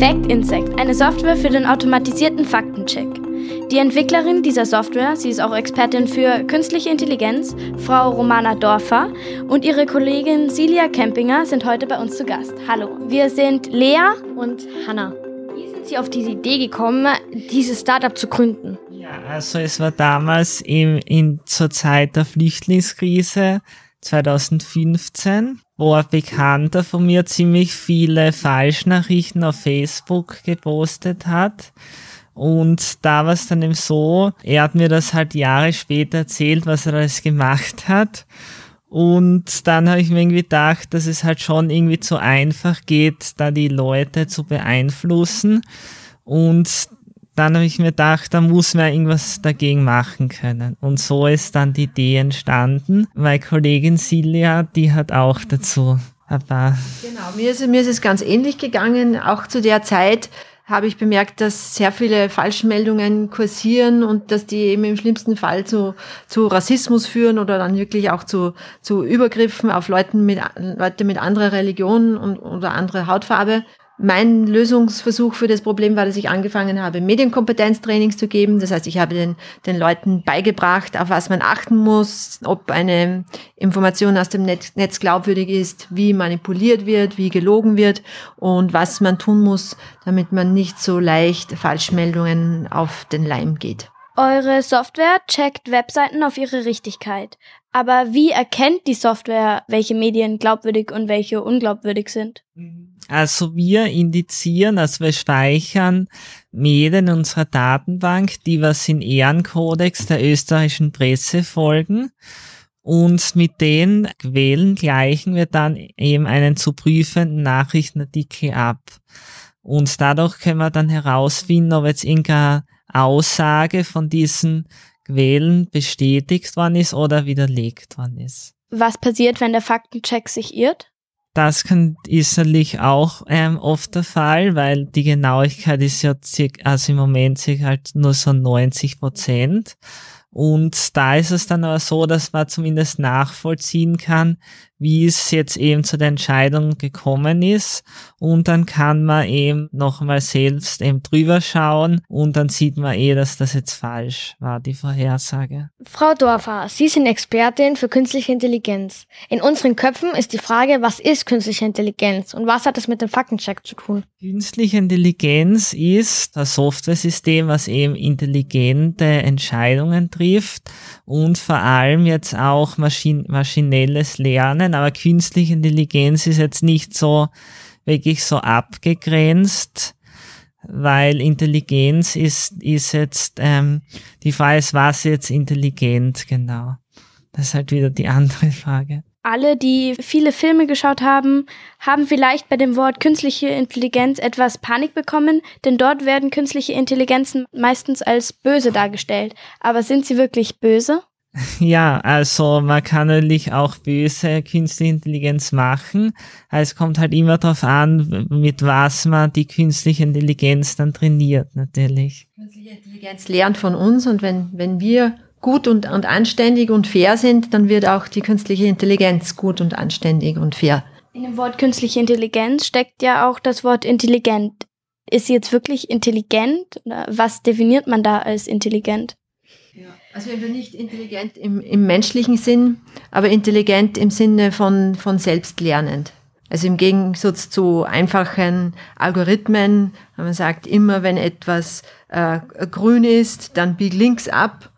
Fact Insect, eine Software für den automatisierten Faktencheck. Die Entwicklerin dieser Software, sie ist auch Expertin für künstliche Intelligenz, Frau Romana Dorfer und ihre Kollegin Silja Kempinger sind heute bei uns zu Gast. Hallo, wir sind Lea und Hanna. Wie sind Sie auf diese Idee gekommen, dieses Startup zu gründen? Ja, also es war damals im, in, zur Zeit der Flüchtlingskrise 2015 wo ein Bekannter von mir ziemlich viele Falschnachrichten auf Facebook gepostet hat. Und da war es dann eben so, er hat mir das halt Jahre später erzählt, was er alles gemacht hat. Und dann habe ich mir irgendwie gedacht, dass es halt schon irgendwie zu einfach geht, da die Leute zu beeinflussen. Und dann habe ich mir gedacht, da muss man irgendwas dagegen machen können. Und so ist dann die Idee entstanden. Meine Kollegin Silja, die hat auch dazu ein paar. Genau, mir ist, mir ist es ganz ähnlich gegangen. Auch zu der Zeit habe ich bemerkt, dass sehr viele Falschmeldungen kursieren und dass die eben im schlimmsten Fall zu, zu Rassismus führen oder dann wirklich auch zu, zu Übergriffen auf Leuten mit, Leute mit anderer Religion und, oder anderer Hautfarbe. Mein Lösungsversuch für das Problem war, dass ich angefangen habe, Medienkompetenztrainings zu geben. Das heißt, ich habe den, den Leuten beigebracht, auf was man achten muss, ob eine Information aus dem Netz, Netz glaubwürdig ist, wie manipuliert wird, wie gelogen wird und was man tun muss, damit man nicht so leicht Falschmeldungen auf den Leim geht. Eure Software checkt Webseiten auf ihre Richtigkeit. Aber wie erkennt die Software, welche Medien glaubwürdig und welche unglaubwürdig sind? Also wir indizieren, also wir speichern Medien in unserer Datenbank, die was in Ehrenkodex der österreichischen Presse folgen. Und mit den Quellen gleichen wir dann eben einen zu prüfenden Nachrichtenartikel ab. Und dadurch können wir dann herausfinden, ob jetzt irgendeine Aussage von diesen Quellen bestätigt worden ist oder widerlegt worden ist. Was passiert, wenn der Faktencheck sich irrt? Das kann, ist natürlich auch ähm, oft der Fall, weil die Genauigkeit ist ja circa, also im Moment circa halt nur so 90 Prozent. Und da ist es dann aber so, dass man zumindest nachvollziehen kann, wie es jetzt eben zu der Entscheidung gekommen ist. Und dann kann man eben nochmal selbst eben drüber schauen und dann sieht man eh, dass das jetzt falsch war, die Vorhersage. Frau Dorfer, Sie sind Expertin für künstliche Intelligenz. In unseren Köpfen ist die Frage, was ist künstliche Intelligenz und was hat es mit dem Faktencheck zu tun? Künstliche Intelligenz ist das Software-System, was eben intelligente Entscheidungen trifft und vor allem jetzt auch Maschin maschinelles Lernen, aber künstliche Intelligenz ist jetzt nicht so wirklich so abgegrenzt, weil Intelligenz ist, ist jetzt, ähm, die Frage ist, was jetzt intelligent genau? Das ist halt wieder die andere Frage. Alle, die viele Filme geschaut haben, haben vielleicht bei dem Wort künstliche Intelligenz etwas Panik bekommen, denn dort werden künstliche Intelligenzen meistens als böse dargestellt. Aber sind sie wirklich böse? Ja, also man kann natürlich auch böse künstliche Intelligenz machen. Es kommt halt immer darauf an, mit was man die künstliche Intelligenz dann trainiert, natürlich. Künstliche Intelligenz lernt von uns und wenn, wenn wir gut und, und anständig und fair sind, dann wird auch die künstliche Intelligenz gut und anständig und fair. In dem Wort künstliche Intelligenz steckt ja auch das Wort intelligent. Ist sie jetzt wirklich intelligent? Oder was definiert man da als intelligent? Also wir nicht intelligent im, im menschlichen Sinn, aber intelligent im Sinne von, von selbstlernend. Also im Gegensatz zu einfachen Algorithmen, wenn man sagt, immer wenn etwas äh, grün ist, dann bieg links ab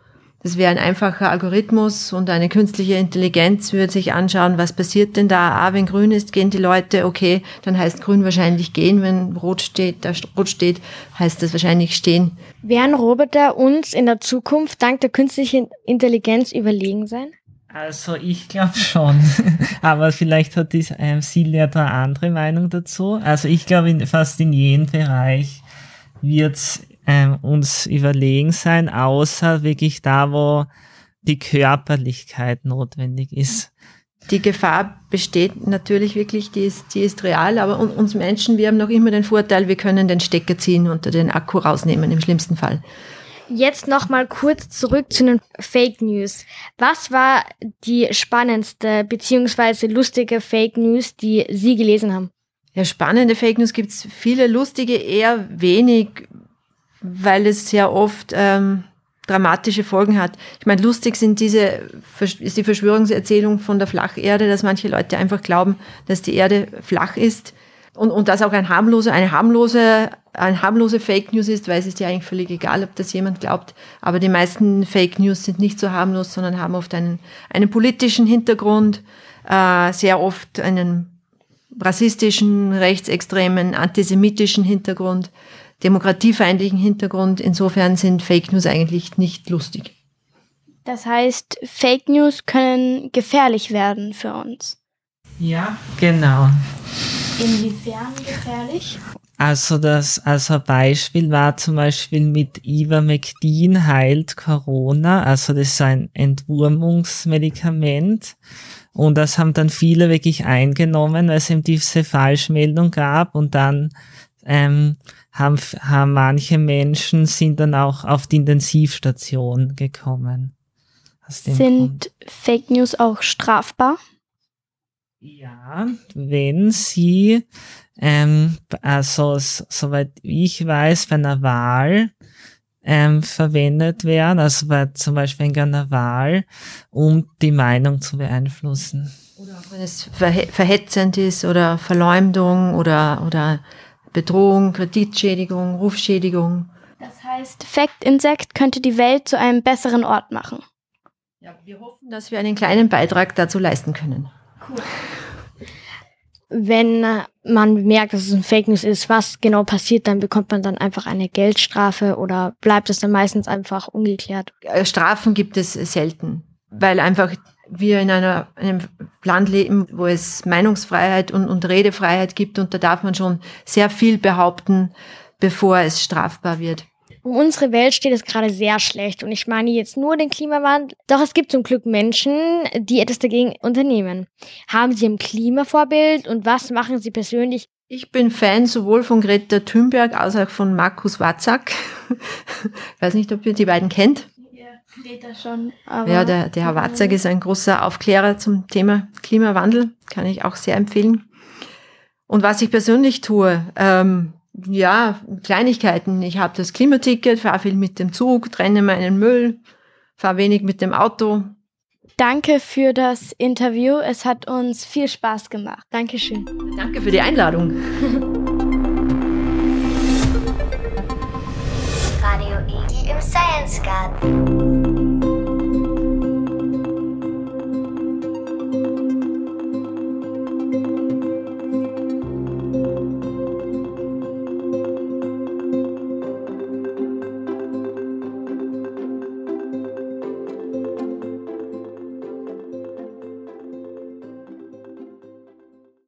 das wäre ein einfacher Algorithmus und eine künstliche Intelligenz würde sich anschauen, was passiert denn da? Ah, wenn grün ist, gehen die Leute, okay, dann heißt grün wahrscheinlich gehen. Wenn rot steht, da rot steht, heißt das wahrscheinlich stehen. Werden Roboter uns in der Zukunft dank der künstlichen Intelligenz überlegen sein? Also ich glaube schon, aber vielleicht hat die ähm, Silja da andere Meinung dazu. Also ich glaube, fast in jedem Bereich wird ähm, uns überlegen sein, außer wirklich da, wo die Körperlichkeit notwendig ist. Die Gefahr besteht natürlich wirklich, die ist, die ist real, aber uns Menschen, wir haben noch immer den Vorteil, wir können den Stecker ziehen und den Akku rausnehmen, im schlimmsten Fall. Jetzt noch mal kurz zurück zu den Fake News. Was war die spannendste bzw. lustige Fake News, die Sie gelesen haben? Ja, spannende Fake News gibt es viele, lustige eher wenig, weil es sehr oft ähm, dramatische Folgen hat. Ich meine, lustig sind diese, ist die Verschwörungserzählung von der Flacherde, dass manche Leute einfach glauben, dass die Erde flach ist und, und das auch ein harmlose, eine harmlose, ein harmlose Fake News ist, weil es ist ja eigentlich völlig egal, ob das jemand glaubt. Aber die meisten Fake News sind nicht so harmlos, sondern haben oft einen, einen politischen Hintergrund, äh, sehr oft einen rassistischen, rechtsextremen, antisemitischen Hintergrund, demokratiefeindlichen Hintergrund. Insofern sind Fake News eigentlich nicht lustig. Das heißt, Fake News können gefährlich werden für uns. Ja, genau. Inwiefern gefährlich? Also das, also Beispiel war zum Beispiel mit Ivermectin heilt Corona, also das ist ein Entwurmungsmedikament. Und das haben dann viele wirklich eingenommen, weil es eben diese Falschmeldung gab und dann ähm, haben, haben manche Menschen sind dann auch auf die Intensivstation gekommen. Sind Grund. Fake News auch strafbar? Ja, wenn sie, ähm, also soweit ich weiß, bei einer Wahl ähm, verwendet werden, also bei zum Beispiel in einer Wahl, um die Meinung zu beeinflussen. Oder auch wenn es verhetzend ist oder Verleumdung oder, oder Bedrohung, Kreditschädigung, Rufschädigung. Das heißt, Fact Insect könnte die Welt zu einem besseren Ort machen. Ja, wir hoffen, dass wir einen kleinen Beitrag dazu leisten können. Cool. Wenn man merkt, dass es ein Fake News ist, was genau passiert, dann bekommt man dann einfach eine Geldstrafe oder bleibt es dann meistens einfach ungeklärt? Äh, Strafen gibt es selten, weil einfach wir in einer, einem Land leben, wo es Meinungsfreiheit und, und Redefreiheit gibt und da darf man schon sehr viel behaupten, bevor es strafbar wird. Um unsere Welt steht es gerade sehr schlecht. Und ich meine jetzt nur den Klimawandel. Doch es gibt zum Glück Menschen, die etwas dagegen unternehmen. Haben Sie ein Klimavorbild und was machen Sie persönlich? Ich bin Fan sowohl von Greta Thunberg als auch von Markus Watzak. ich weiß nicht, ob ihr die beiden kennt. Ja, Greta schon. ja, der, der Herr Watzak ist ein großer Aufklärer zum Thema Klimawandel. Kann ich auch sehr empfehlen. Und was ich persönlich tue, ähm, ja, Kleinigkeiten. Ich habe das Klimaticket, fahre viel mit dem Zug, trenne meinen Müll, fahre wenig mit dem Auto. Danke für das Interview. Es hat uns viel Spaß gemacht. Dankeschön. Danke für die Einladung. Radio Igel im Science Garden.